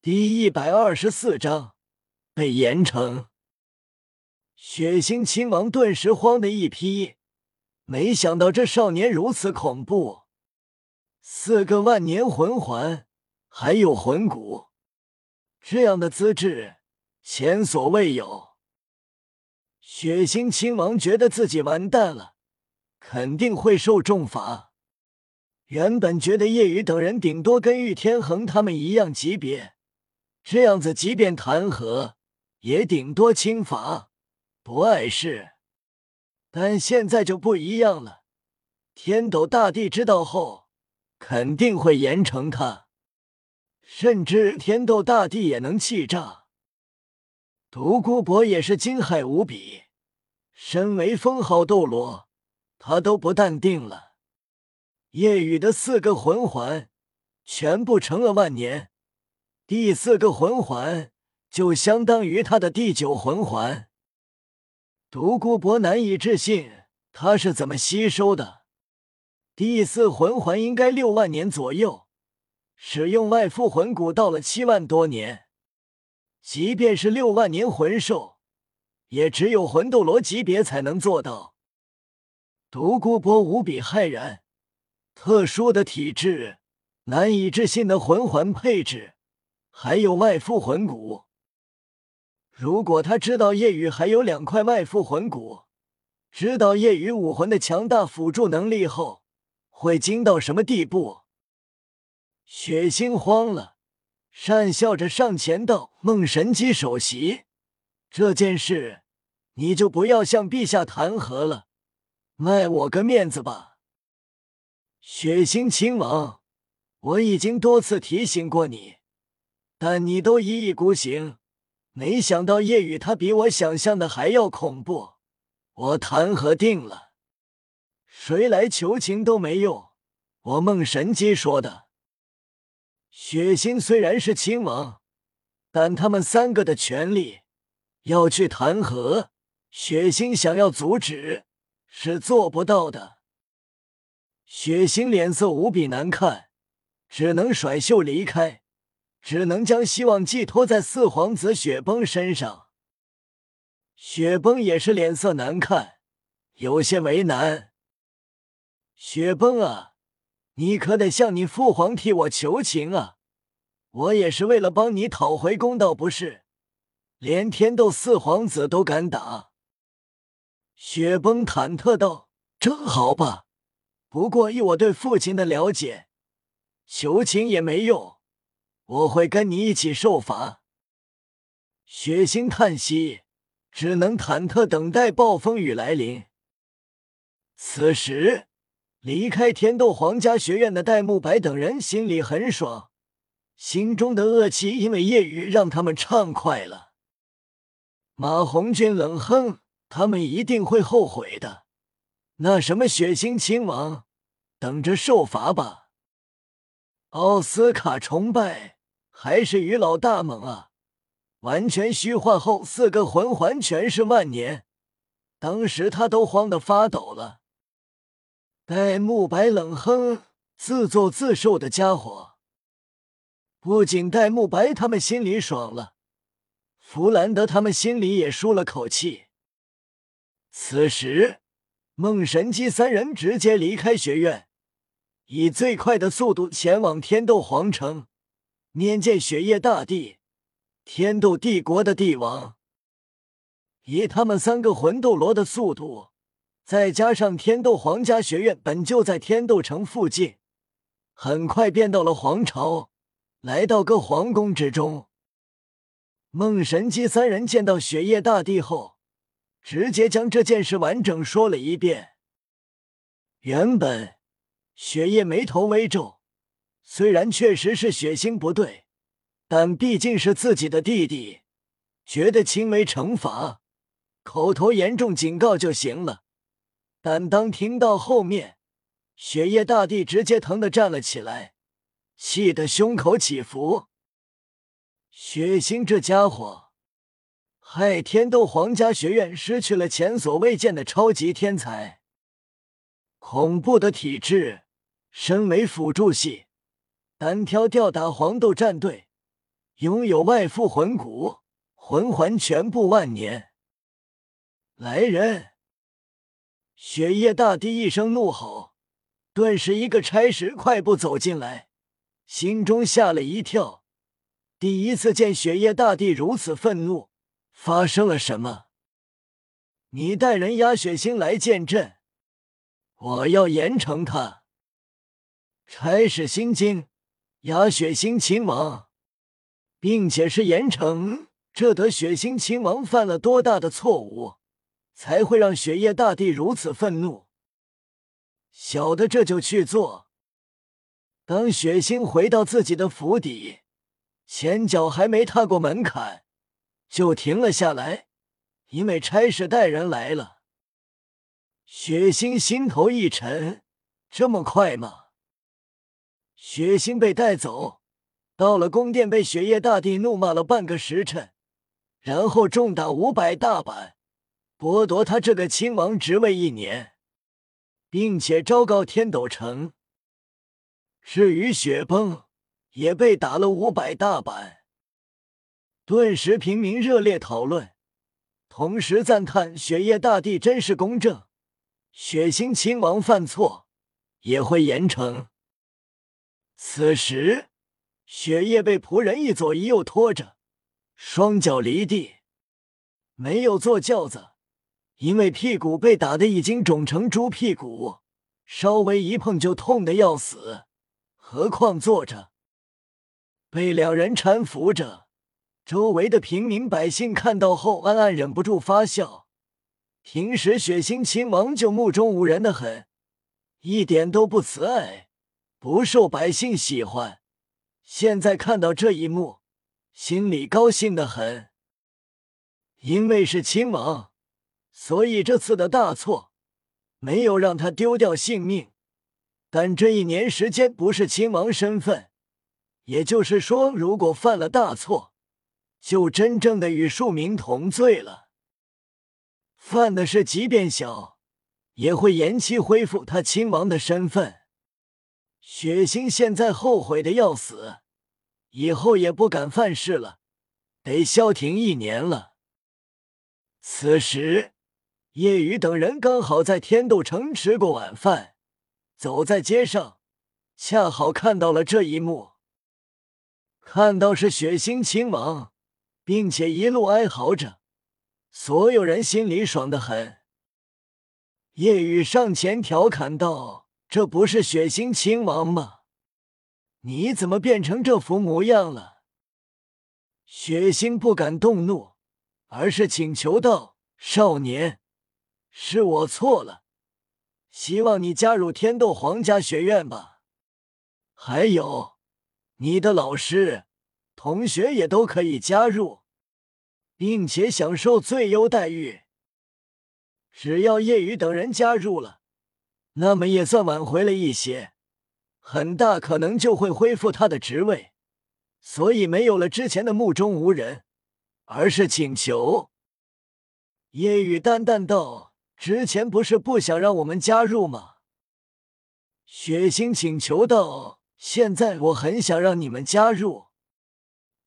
第一百二十四章被严惩。血腥亲王顿时慌的一批，没想到这少年如此恐怖，四个万年魂环，还有魂骨，这样的资质前所未有。血腥亲王觉得自己完蛋了，肯定会受重罚。原本觉得叶雨等人顶多跟玉天恒他们一样级别，这样子即便弹劾，也顶多轻罚，不碍事。但现在就不一样了，天斗大帝知道后，肯定会严惩他，甚至天斗大帝也能气炸。独孤博也是惊骇无比，身为封号斗罗，他都不淡定了。夜雨的四个魂环全部成了万年，第四个魂环就相当于他的第九魂环。独孤博难以置信，他是怎么吸收的？第四魂环应该六万年左右，使用外附魂骨到了七万多年，即便是六万年魂兽，也只有魂斗罗级别才能做到。独孤博无比骇然。特殊的体质，难以置信的魂环配置，还有外附魂骨。如果他知道夜雨还有两块外附魂骨，知道夜雨武魂的强大辅助能力后，会惊到什么地步？血腥慌了，讪笑着上前道：“梦神姬首席，这件事你就不要向陛下弹劾了，卖我个面子吧。”血腥亲王，我已经多次提醒过你，但你都一意孤行。没想到夜雨他比我想象的还要恐怖，我弹劾定了，谁来求情都没用。我梦神机说的。雪心虽然是亲王，但他们三个的权力要去弹劾，雪心想要阻止是做不到的。血腥脸色无比难看，只能甩袖离开，只能将希望寄托在四皇子雪崩身上。雪崩也是脸色难看，有些为难。雪崩啊，你可得向你父皇替我求情啊！我也是为了帮你讨回公道，不是？连天斗四皇子都敢打。雪崩忐忑道：“正好吧。”不过，以我对父亲的了解，求情也没用。我会跟你一起受罚。血腥叹息，只能忐忑等待暴风雨来临。此时，离开天斗皇家学院的戴沐白等人心里很爽，心中的恶气因为夜雨让他们畅快了。马红俊冷哼：“他们一定会后悔的。”那什么血腥亲王，等着受罚吧！奥斯卡崇拜还是于老大猛啊！完全虚化后，四个魂环全是万年，当时他都慌得发抖了。戴沐白冷哼：“自作自受的家伙！”不仅戴沐白他们心里爽了，弗兰德他们心里也舒了口气。此时。梦神姬三人直接离开学院，以最快的速度前往天斗皇城，面见雪夜大帝，天斗帝国的帝王。以他们三个魂斗罗的速度，再加上天斗皇家学院本就在天斗城附近，很快便到了皇朝，来到个皇宫之中。梦神姬三人见到雪夜大帝后。直接将这件事完整说了一遍。原本雪夜眉头微皱，虽然确实是血腥不对，但毕竟是自己的弟弟，觉得轻微惩罚，口头严重警告就行了。但当听到后面，雪夜大帝直接疼的站了起来，气得胸口起伏。血腥这家伙！害天斗皇家学院失去了前所未见的超级天才，恐怖的体质。身为辅助系，单挑吊打黄豆战队，拥有外附魂骨，魂环全部万年。来人！雪夜大帝一声怒吼，顿时一个差使快步走进来，心中吓了一跳。第一次见雪夜大帝如此愤怒，发生了什么？你带人押血星来见朕，我要严惩他。差使心惊，押血星亲王，并且是严惩。这得血星亲王犯了多大的错误，才会让雪夜大帝如此愤怒？小的这就去做。当血星回到自己的府邸。前脚还没踏过门槛，就停了下来，因为差事带人来了。血腥心头一沉，这么快吗？血腥被带走，到了宫殿，被雪夜大帝怒骂了半个时辰，然后重打五百大板，剥夺他这个亲王职位一年，并且昭告天斗城。至于雪崩。也被打了五百大板，顿时平民热烈讨论，同时赞叹雪夜大帝真是公正。血腥亲王犯错也会严惩。此时，雪夜被仆人一左一右拖着，双脚离地，没有坐轿子，因为屁股被打的已经肿成猪屁股，稍微一碰就痛的要死，何况坐着。被两人搀扶着，周围的平民百姓看到后，暗暗忍不住发笑。平时血腥亲王就目中无人的很，一点都不慈爱，不受百姓喜欢。现在看到这一幕，心里高兴的很。因为是亲王，所以这次的大错没有让他丢掉性命。但这一年时间不是亲王身份。也就是说，如果犯了大错，就真正的与庶民同罪了。犯的是即便小，也会延期恢复他亲王的身份。血腥现在后悔的要死，以后也不敢犯事了，得消停一年了。此时，叶雨等人刚好在天斗城吃过晚饭，走在街上，恰好看到了这一幕。看到是血腥亲王，并且一路哀嚎着，所有人心里爽得很。夜雨上前调侃道：“这不是血腥亲王吗？你怎么变成这副模样了？”血腥不敢动怒，而是请求道：“少年，是我错了，希望你加入天斗皇家学院吧。还有。”你的老师、同学也都可以加入，并且享受最优待遇。只要叶雨等人加入了，那么也算挽回了一些，很大可能就会恢复他的职位。所以没有了之前的目中无人，而是请求。夜雨淡淡道：“之前不是不想让我们加入吗？”血腥请求道。现在我很想让你们加入，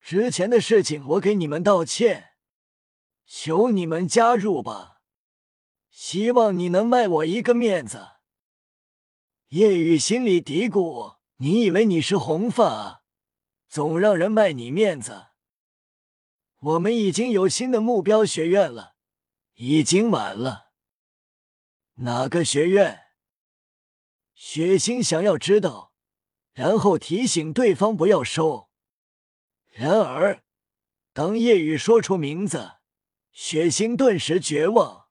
之前的事情我给你们道歉，求你们加入吧，希望你能卖我一个面子。叶雨心里嘀咕：你以为你是红发，总让人卖你面子？我们已经有新的目标学院了，已经晚了。哪个学院？血星想要知道。然后提醒对方不要收。然而，当叶雨说出名字，血星顿时绝望。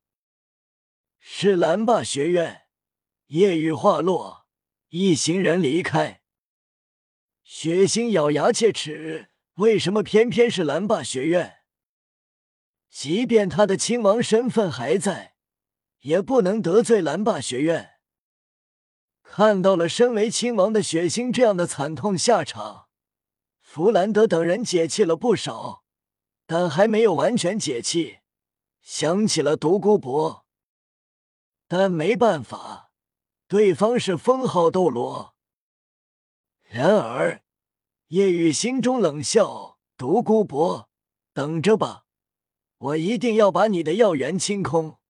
是蓝霸学院。夜雨话落，一行人离开。血腥咬牙切齿：为什么偏偏是蓝霸学院？即便他的亲王身份还在，也不能得罪蓝霸学院。看到了身为亲王的血腥这样的惨痛下场，弗兰德等人解气了不少，但还没有完全解气。想起了独孤博，但没办法，对方是封号斗罗。然而，叶雨心中冷笑：“独孤博，等着吧，我一定要把你的药园清空。